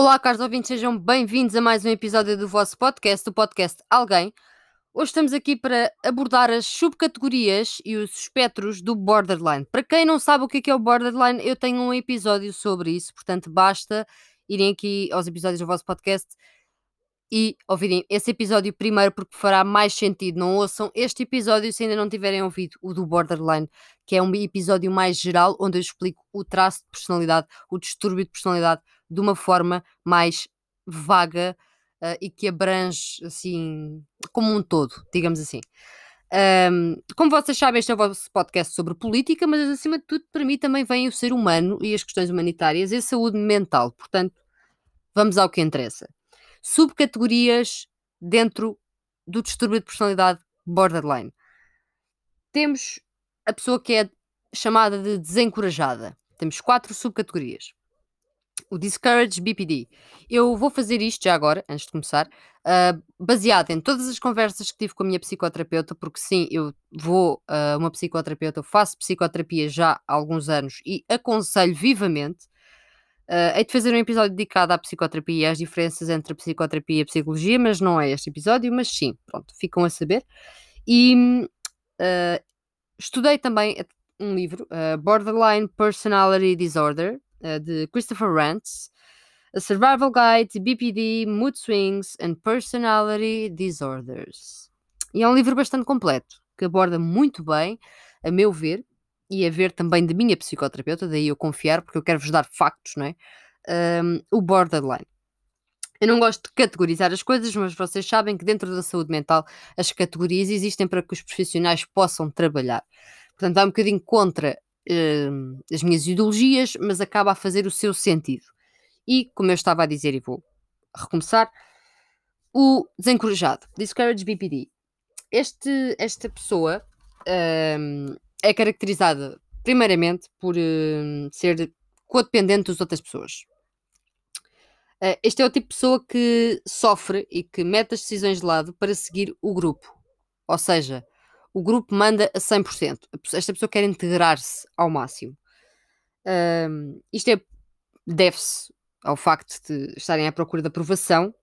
Olá, caros ouvintes, sejam bem-vindos a mais um episódio do vosso podcast, o podcast Alguém. Hoje estamos aqui para abordar as subcategorias e os espectros do borderline. Para quem não sabe o que é, é o borderline, eu tenho um episódio sobre isso, portanto, basta irem aqui aos episódios do vosso podcast e ouvirem esse episódio primeiro, porque fará mais sentido. Não ouçam este episódio se ainda não tiverem ouvido o do borderline, que é um episódio mais geral, onde eu explico o traço de personalidade, o distúrbio de personalidade de uma forma mais vaga uh, e que abrange assim como um todo, digamos assim. Um, como vocês sabem, este é o vosso podcast sobre política, mas acima de tudo, para mim também vem o ser humano e as questões humanitárias e a saúde mental. Portanto, vamos ao que interessa. Subcategorias dentro do distúrbio de personalidade borderline. Temos a pessoa que é chamada de desencorajada. Temos quatro subcategorias o Discourage BPD. Eu vou fazer isto já agora, antes de começar, uh, baseado em todas as conversas que tive com a minha psicoterapeuta, porque sim, eu vou a uh, uma psicoterapeuta, eu faço psicoterapia já há alguns anos e aconselho vivamente. Uh, hei de fazer um episódio dedicado à psicoterapia e às diferenças entre a psicoterapia e a psicologia, mas não é este episódio, mas sim, pronto, ficam a saber. E uh, estudei também um livro, uh, Borderline Personality Disorder, de Christopher Rantz, A Survival Guide to BPD, Mood Swings and Personality Disorders. E é um livro bastante completo, que aborda muito bem, a meu ver, e a ver também de minha psicoterapeuta, daí eu confiar, porque eu quero vos dar factos, não é? Um, o borderline. Eu não gosto de categorizar as coisas, mas vocês sabem que dentro da saúde mental as categorias existem para que os profissionais possam trabalhar. Portanto, vai um bocadinho contra uh, as minhas ideologias, mas acaba a fazer o seu sentido. E, como eu estava a dizer, e vou recomeçar, o desencorajado, Discourage BPD. Este, esta pessoa uh, é caracterizada, primeiramente, por uh, ser codependente das outras pessoas. Uh, este é o tipo de pessoa que sofre e que mete as decisões de lado para seguir o grupo. Ou seja, o grupo manda a 100%. Esta pessoa quer integrar-se ao máximo. Um, isto é, deve-se ao facto de estarem à procura de aprovação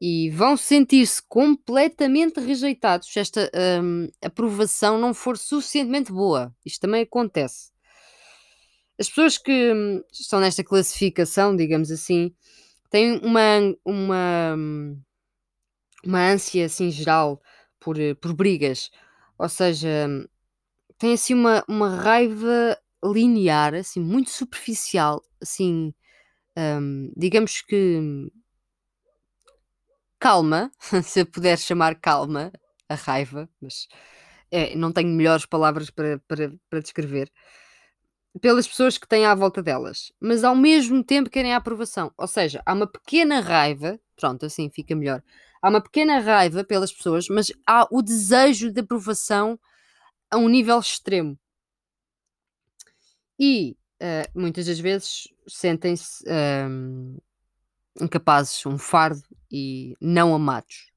e vão sentir-se completamente rejeitados se esta um, aprovação não for suficientemente boa. Isto também acontece. As pessoas que hum, estão nesta classificação, digamos assim, têm uma, uma, hum, uma ânsia assim geral por, por brigas ou seja, tem assim uma, uma raiva linear, assim, muito superficial, assim, hum, digamos que calma, se eu puder chamar calma a raiva, mas é, não tenho melhores palavras para, para, para descrever, pelas pessoas que têm à volta delas, mas ao mesmo tempo querem a aprovação. Ou seja, há uma pequena raiva, pronto, assim fica melhor há uma pequena raiva pelas pessoas, mas há o desejo de aprovação a um nível extremo. E uh, muitas das vezes sentem-se um, incapazes, um fardo e não amados.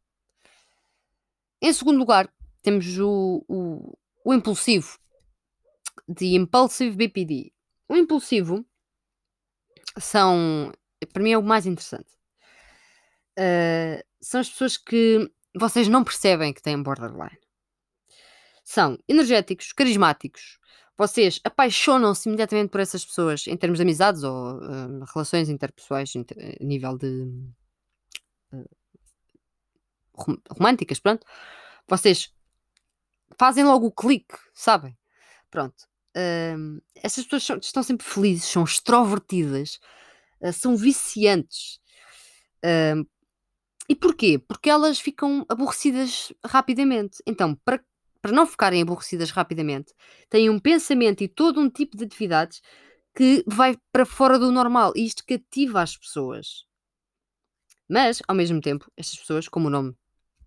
Em segundo lugar, temos o, o, o impulsivo, de Impulsive BPD. O impulsivo são, para mim, é o mais interessante. Uh, são as pessoas que vocês não percebem que têm borderline. São energéticos, carismáticos. Vocês apaixonam-se imediatamente por essas pessoas em termos de amizades ou uh, relações interpessoais a nível de uh, românticas, pronto. Vocês fazem logo o clique, sabem? Pronto. Uh, essas pessoas são, estão sempre felizes, são extrovertidas, uh, são viciantes. Uh, e porquê? Porque elas ficam aborrecidas rapidamente. Então, para, para não ficarem aborrecidas rapidamente, têm um pensamento e todo um tipo de atividades que vai para fora do normal e isto cativa as pessoas. Mas, ao mesmo tempo, estas pessoas, como o nome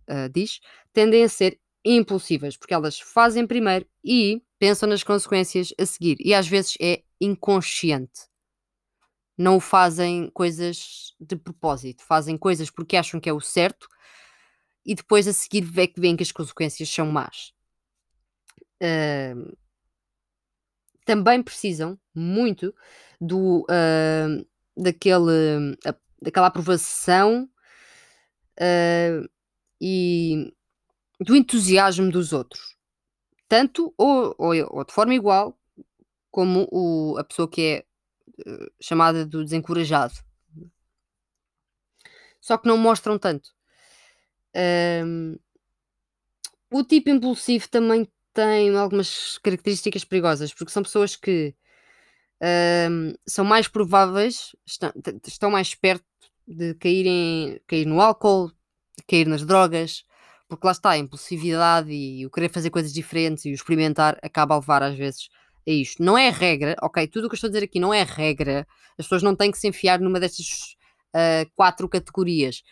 uh, diz, tendem a ser impulsivas, porque elas fazem primeiro e pensam nas consequências a seguir. E às vezes é inconsciente não fazem coisas de propósito, fazem coisas porque acham que é o certo e depois a seguir é que veem que as consequências são más. Uh, também precisam muito do uh, daquele daquela aprovação uh, e do entusiasmo dos outros. Tanto ou, ou, ou de forma igual como o, a pessoa que é uh, chamada do desencorajado. Só que não mostram tanto. Um, o tipo impulsivo também tem algumas características perigosas, porque são pessoas que um, são mais prováveis, estão, estão mais perto de caírem, cair no álcool, cair nas drogas, porque lá está, a impulsividade e o querer fazer coisas diferentes e o experimentar acaba a levar às vezes a isto. Não é regra, ok? Tudo o que eu estou a dizer aqui não é regra. As pessoas não têm que se enfiar numa destas uh, quatro categorias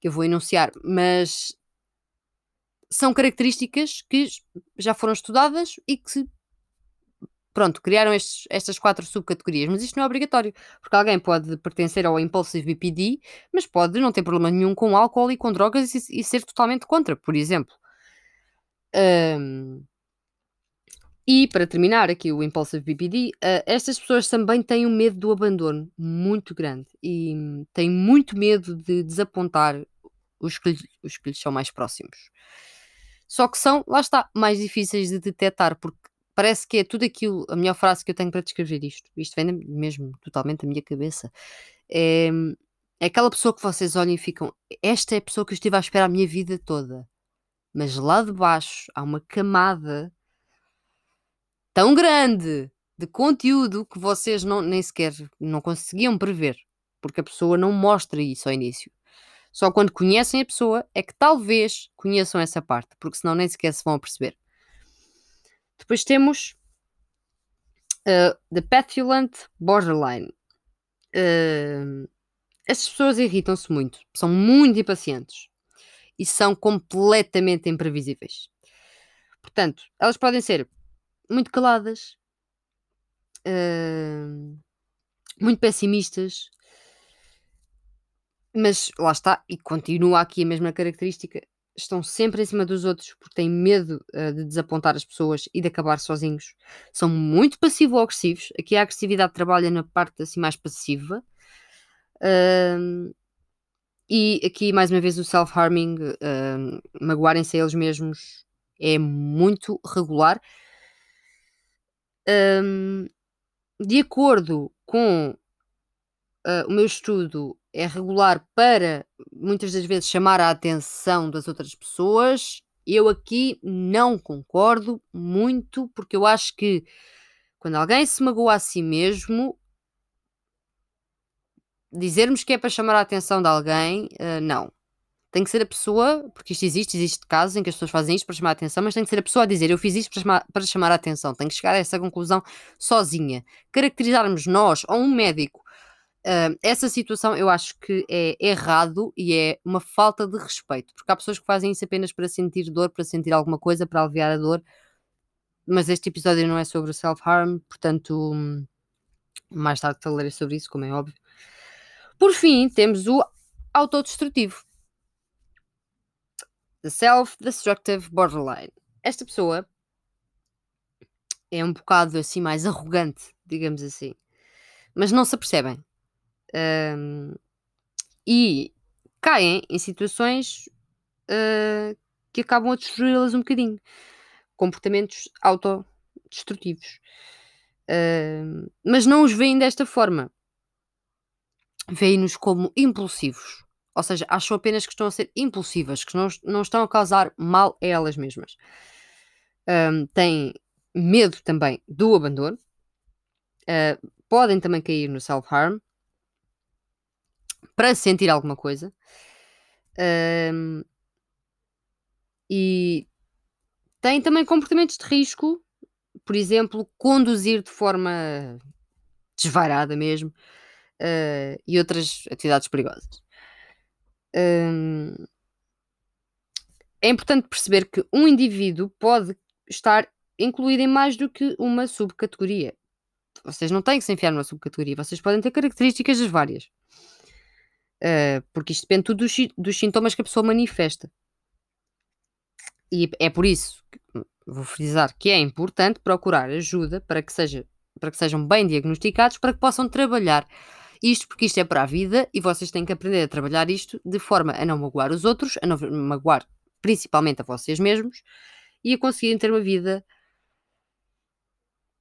que eu vou enunciar, mas são características que já foram estudadas e que pronto, criaram estes, estas quatro subcategorias, mas isto não é obrigatório, porque alguém pode pertencer ao Impulsive BPD, mas pode não ter problema nenhum com álcool e com drogas e, e ser totalmente contra, por exemplo. Um, e para terminar aqui o Impulsive BPD, uh, ah, estas pessoas também têm um medo do abandono muito grande e têm muito medo de desapontar os que, os que lhes são mais próximos. Só que são, lá está, mais difíceis de detectar, porque parece que é tudo aquilo, a melhor frase que eu tenho para descrever isto, isto vem mesmo totalmente da minha cabeça, é, é aquela pessoa que vocês olham e ficam, esta é a pessoa que eu estive à espera a minha vida toda. Mas lá de baixo há uma camada tão grande de conteúdo que vocês não, nem sequer não conseguiam prever, porque a pessoa não mostra isso ao início. Só quando conhecem a pessoa é que talvez conheçam essa parte, porque senão nem sequer se vão perceber. Depois temos uh, The Petulant Borderline. Uh, estas pessoas irritam-se muito, são muito impacientes e são completamente imprevisíveis. Portanto, elas podem ser muito caladas, uh, muito pessimistas, mas lá está, e continua aqui a mesma característica estão sempre em cima dos outros porque têm medo uh, de desapontar as pessoas e de acabar sozinhos. São muito passivo-agressivos. Aqui a agressividade trabalha na parte assim mais passiva. Uh, e aqui, mais uma vez, o self-harming, uh, magoarem-se a eles mesmos, é muito regular. de acordo com uh, o meu estudo é regular para muitas das vezes chamar a atenção das outras pessoas. Eu aqui não concordo muito, porque eu acho que quando alguém se magoa a si mesmo, dizermos que é para chamar a atenção de alguém, uh, não. Tem que ser a pessoa, porque isto existe, existe casos em que as pessoas fazem isto para chamar a atenção, mas tem que ser a pessoa a dizer eu fiz isto para chamar, para chamar a atenção. Tem que chegar a essa conclusão sozinha. Caracterizarmos nós ou um médico Uh, essa situação eu acho que é errado e é uma falta de respeito, porque há pessoas que fazem isso apenas para sentir dor, para sentir alguma coisa, para aliviar a dor, mas este episódio não é sobre o self-harm, portanto, mais tarde falarei sobre isso, como é óbvio. Por fim, temos o autodestrutivo. The Self-Destructive Borderline. Esta pessoa é um bocado assim mais arrogante, digamos assim, mas não se apercebem um, e caem em situações uh, que acabam a destruí-las um bocadinho. Comportamentos autodestrutivos. Uh, mas não os veem desta forma. Veem-nos como impulsivos. Ou seja, acham apenas que estão a ser impulsivas, que não, não estão a causar mal a elas mesmas. Um, têm medo também do abandono. Uh, podem também cair no self-harm para sentir alguma coisa. Um, e tem também comportamentos de risco, por exemplo, conduzir de forma desvairada mesmo uh, e outras atividades perigosas. Um, é importante perceber que um indivíduo pode estar incluído em mais do que uma subcategoria. Vocês não têm que se enfiar numa subcategoria, vocês podem ter características várias. Uh, porque isto depende tudo dos, dos, sintomas que a pessoa manifesta. E é por isso que vou frisar que é importante procurar ajuda para que, seja, para que sejam bem diagnosticados, para que possam trabalhar Isto porque isto é para a vida e vocês têm que aprender a trabalhar isto de forma a não magoar os outros, a não magoar principalmente a vocês mesmos e a conseguirem ter uma vida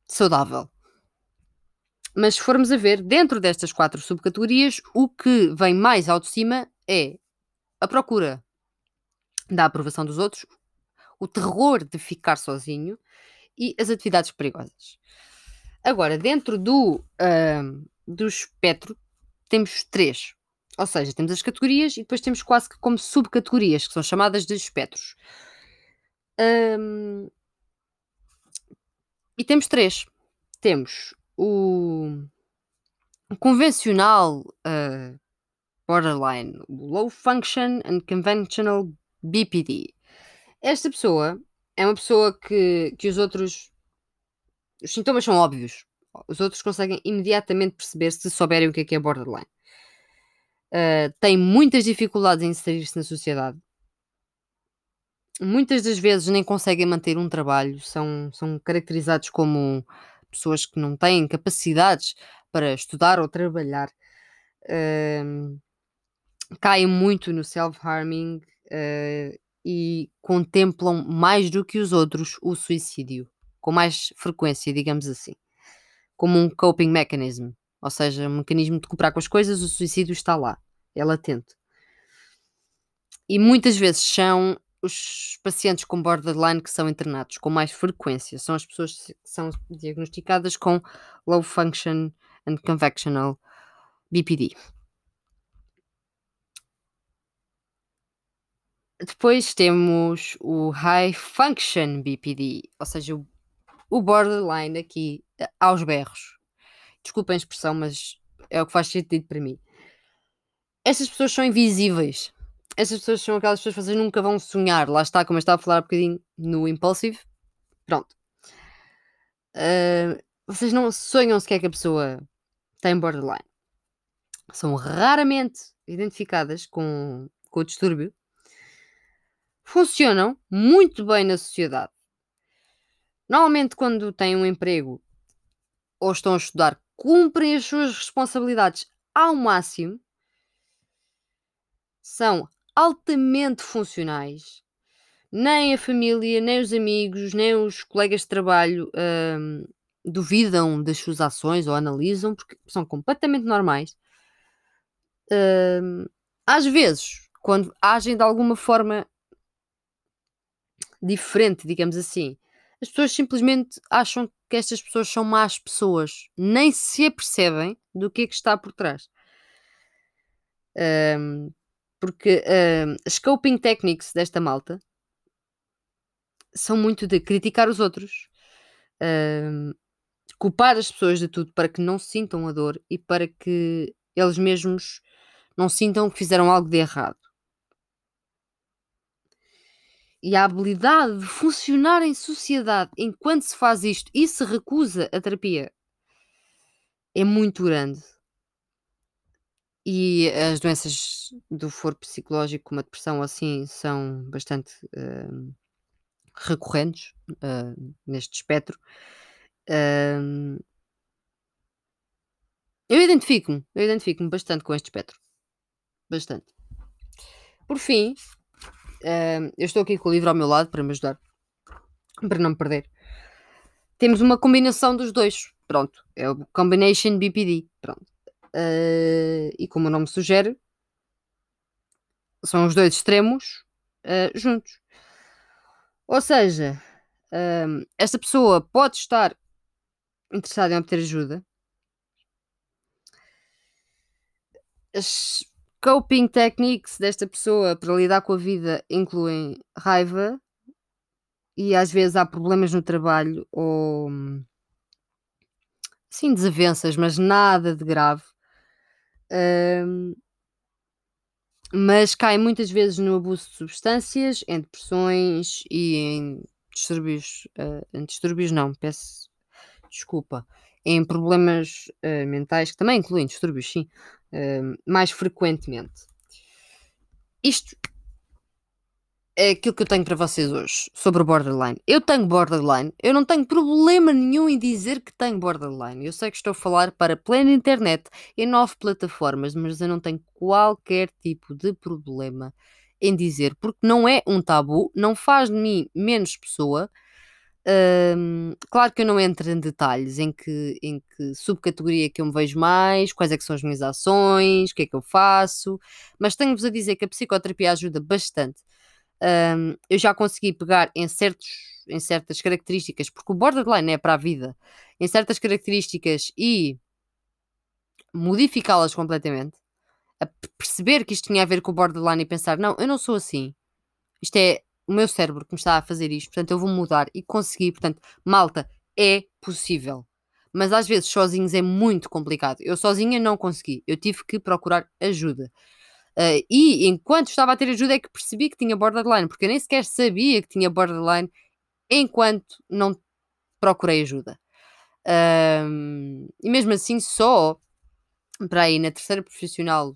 saudável. Mas se formos a ver, dentro destas quatro subcategorias, o que vem mais ao de cima é a procura da aprovação dos outros, o terror de ficar sozinho e as atividades perigosas. Agora, dentro do, uh, do espectro, temos três. Ou seja, temos as categorias e depois temos quase que como subcategorias, que são chamadas de espectros. Um, e temos três. Temos o, convencional uh, borderline, low function and conventional BPD. Esta pessoa é uma pessoa que, que os outros. Os sintomas são óbvios. Os outros conseguem imediatamente perceber se souberem o que é que é borderline. Uh, tem muitas dificuldades em inserir-se na sociedade. Muitas das vezes nem conseguem manter um trabalho, são, são caracterizados como pessoas que não têm capacidades para estudar ou trabalhar. Uh, caem muito no self-harming uh, e contemplam mais do que os outros o suicídio, com mais frequência, digamos assim, como um coping mechanism, ou seja, um mecanismo de cooperar com as coisas, o suicídio está lá, é latente. E muitas vezes são os pacientes com borderline que são internados com mais frequência, são as pessoas que são diagnosticadas com low function and convectional BPD. Depois temos o High Function BPD, ou seja, o, borderline aqui aos berros. Desculpem a expressão, mas é o que faz sentido para mim. Estas pessoas são invisíveis. Estas pessoas são aquelas pessoas que vocês nunca vão sonhar. Lá está, como eu estava a falar um bocadinho no Impulsive. Pronto. Uh, vocês não sonham sequer que a pessoa tem borderline. São raramente identificadas com, com o distúrbio funcionam muito bem na sociedade. Normalmente, quando têm um emprego ou estão a estudar, cumprem as suas responsabilidades ao máximo, são altamente funcionais. Nem a família, nem os amigos, nem os colegas de trabalho hum, duvidam das suas ações ou analisam, porque são completamente normais. Hum, às vezes, quando agem de alguma forma diferente, digamos assim. As pessoas simplesmente acham que estas pessoas são más pessoas, nem se apercebem do que é que está por trás. Um, porque um, as coping techniques desta malta são muito de criticar os outros, um, culpar as pessoas de tudo para que não sintam a dor e para que eles mesmos não sintam que fizeram algo de errado e a habilidade de funcionar em sociedade enquanto se faz isto e se recusa a terapia é muito grande. E as doenças do foro psicológico, como a depressão, assim, são bastante uh, recorrentes uh, neste espectro. Uh, eu identifico-me, eu identifico-me bastante com este espectro. Bastante. Por fim, eu estou aqui com o livro ao meu lado para me ajudar, para não me perder. Temos uma combinação dos dois. Pronto, é o Combination BPD. Pronto. Uh, e como o nome sugere, são os dois extremos uh, juntos. Ou seja, uh, esta pessoa pode estar interessada em obter ajuda. As coping techniques desta pessoa para lidar com a vida incluem raiva e às vezes há problemas no trabalho ou sim desavenças, mas nada de grave. Um, mas cai muitas vezes no abuso de substâncias, em depressões e em distúrbios, uh, em distúrbios não, peço desculpa, em problemas uh, mentais que também incluem distúrbios, sim, uh, mais frequentemente. Isto é aquilo que eu tenho para vocês hoje sobre borderline. Eu tenho borderline, eu não tenho problema nenhum em dizer que tenho borderline. Eu sei que estou a falar para plena internet em nove plataformas, mas eu não tenho qualquer tipo de problema em dizer, porque não é um tabu, não faz de mim menos pessoa. Claro que eu não entro em detalhes em que, em que subcategoria que eu me vejo mais, quais é que são as minhas ações, o que é que eu faço, mas tenho-vos a dizer que a psicoterapia ajuda bastante um, eu já consegui pegar em, certos, em certas características, porque o borderline é para a vida, em certas características e modificá-las completamente, a perceber que isto tinha a ver com o borderline e pensar: não, eu não sou assim, isto é o meu cérebro que me está a fazer isto, portanto eu vou mudar e conseguir. Portanto, malta, é possível. Mas às vezes sozinhos é muito complicado. Eu sozinha não consegui. Eu tive que procurar ajuda. Uh, e enquanto estava a ter ajuda é que percebi que tinha borderline, porque eu nem sequer sabia que tinha borderline enquanto não procurei ajuda. E mesmo assim, só para aí na terceira profissional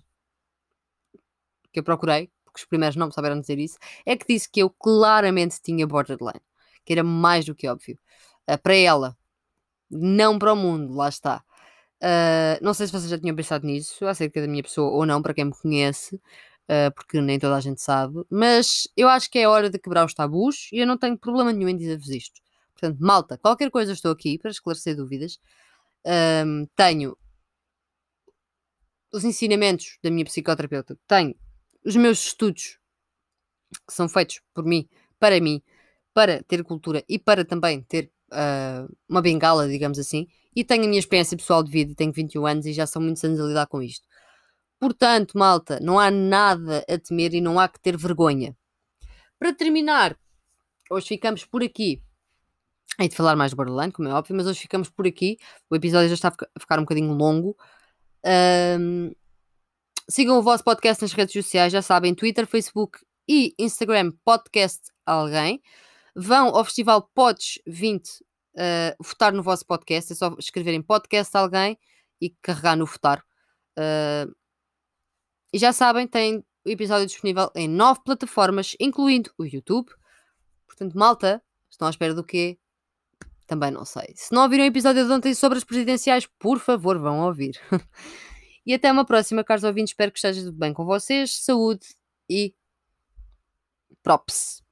que eu procurei, porque os primeiros não me souberam dizer isso, é que disse que eu claramente tinha borderline, que era mais do que óbvio. Uh, para ela, não para o mundo, lá está. Uh, não sei se vocês já tinham pensado nisso, acerca da minha pessoa ou não, para quem me conhece, uh, porque nem toda a gente sabe, mas eu acho que é hora de quebrar os tabus e eu não tenho problema nenhum em dizer-vos isto. Portanto, malta, qualquer coisa estou aqui para esclarecer dúvidas. Um, tenho os ensinamentos da minha psicoterapeuta, tenho os meus estudos que são feitos por mim, para mim, para ter cultura e para também ter uh, uma bengala, digamos assim, e tenho a minha experiência pessoal de vida, tenho 21 anos e já são muitos anos a lidar com isto. Portanto, malta, não há nada a temer e não há que ter vergonha. Para terminar, hoje ficamos por aqui. Hei de falar mais de Borderline, como é óbvio, mas hoje ficamos por aqui. O episódio já está a ficar um bocadinho longo. Um, sigam o vosso podcast nas redes sociais, já sabem, Twitter, Facebook e Instagram, podcast alguém. Vão ao Festival Pods 20 uh, votar no vosso podcast. É só escreverem podcast alguém e carregar no votar. Uh, e já sabem, tem o episódio disponível em nove plataformas, incluindo o YouTube. Portanto, malta, estão à espera do quê? Também não sei. Se não ouviram o episódio de ontem sobre as presidenciais, por favor, vão ouvir. e até uma próxima, caros ouvintes. Espero que esteja tudo bem com vocês. Saúde e props.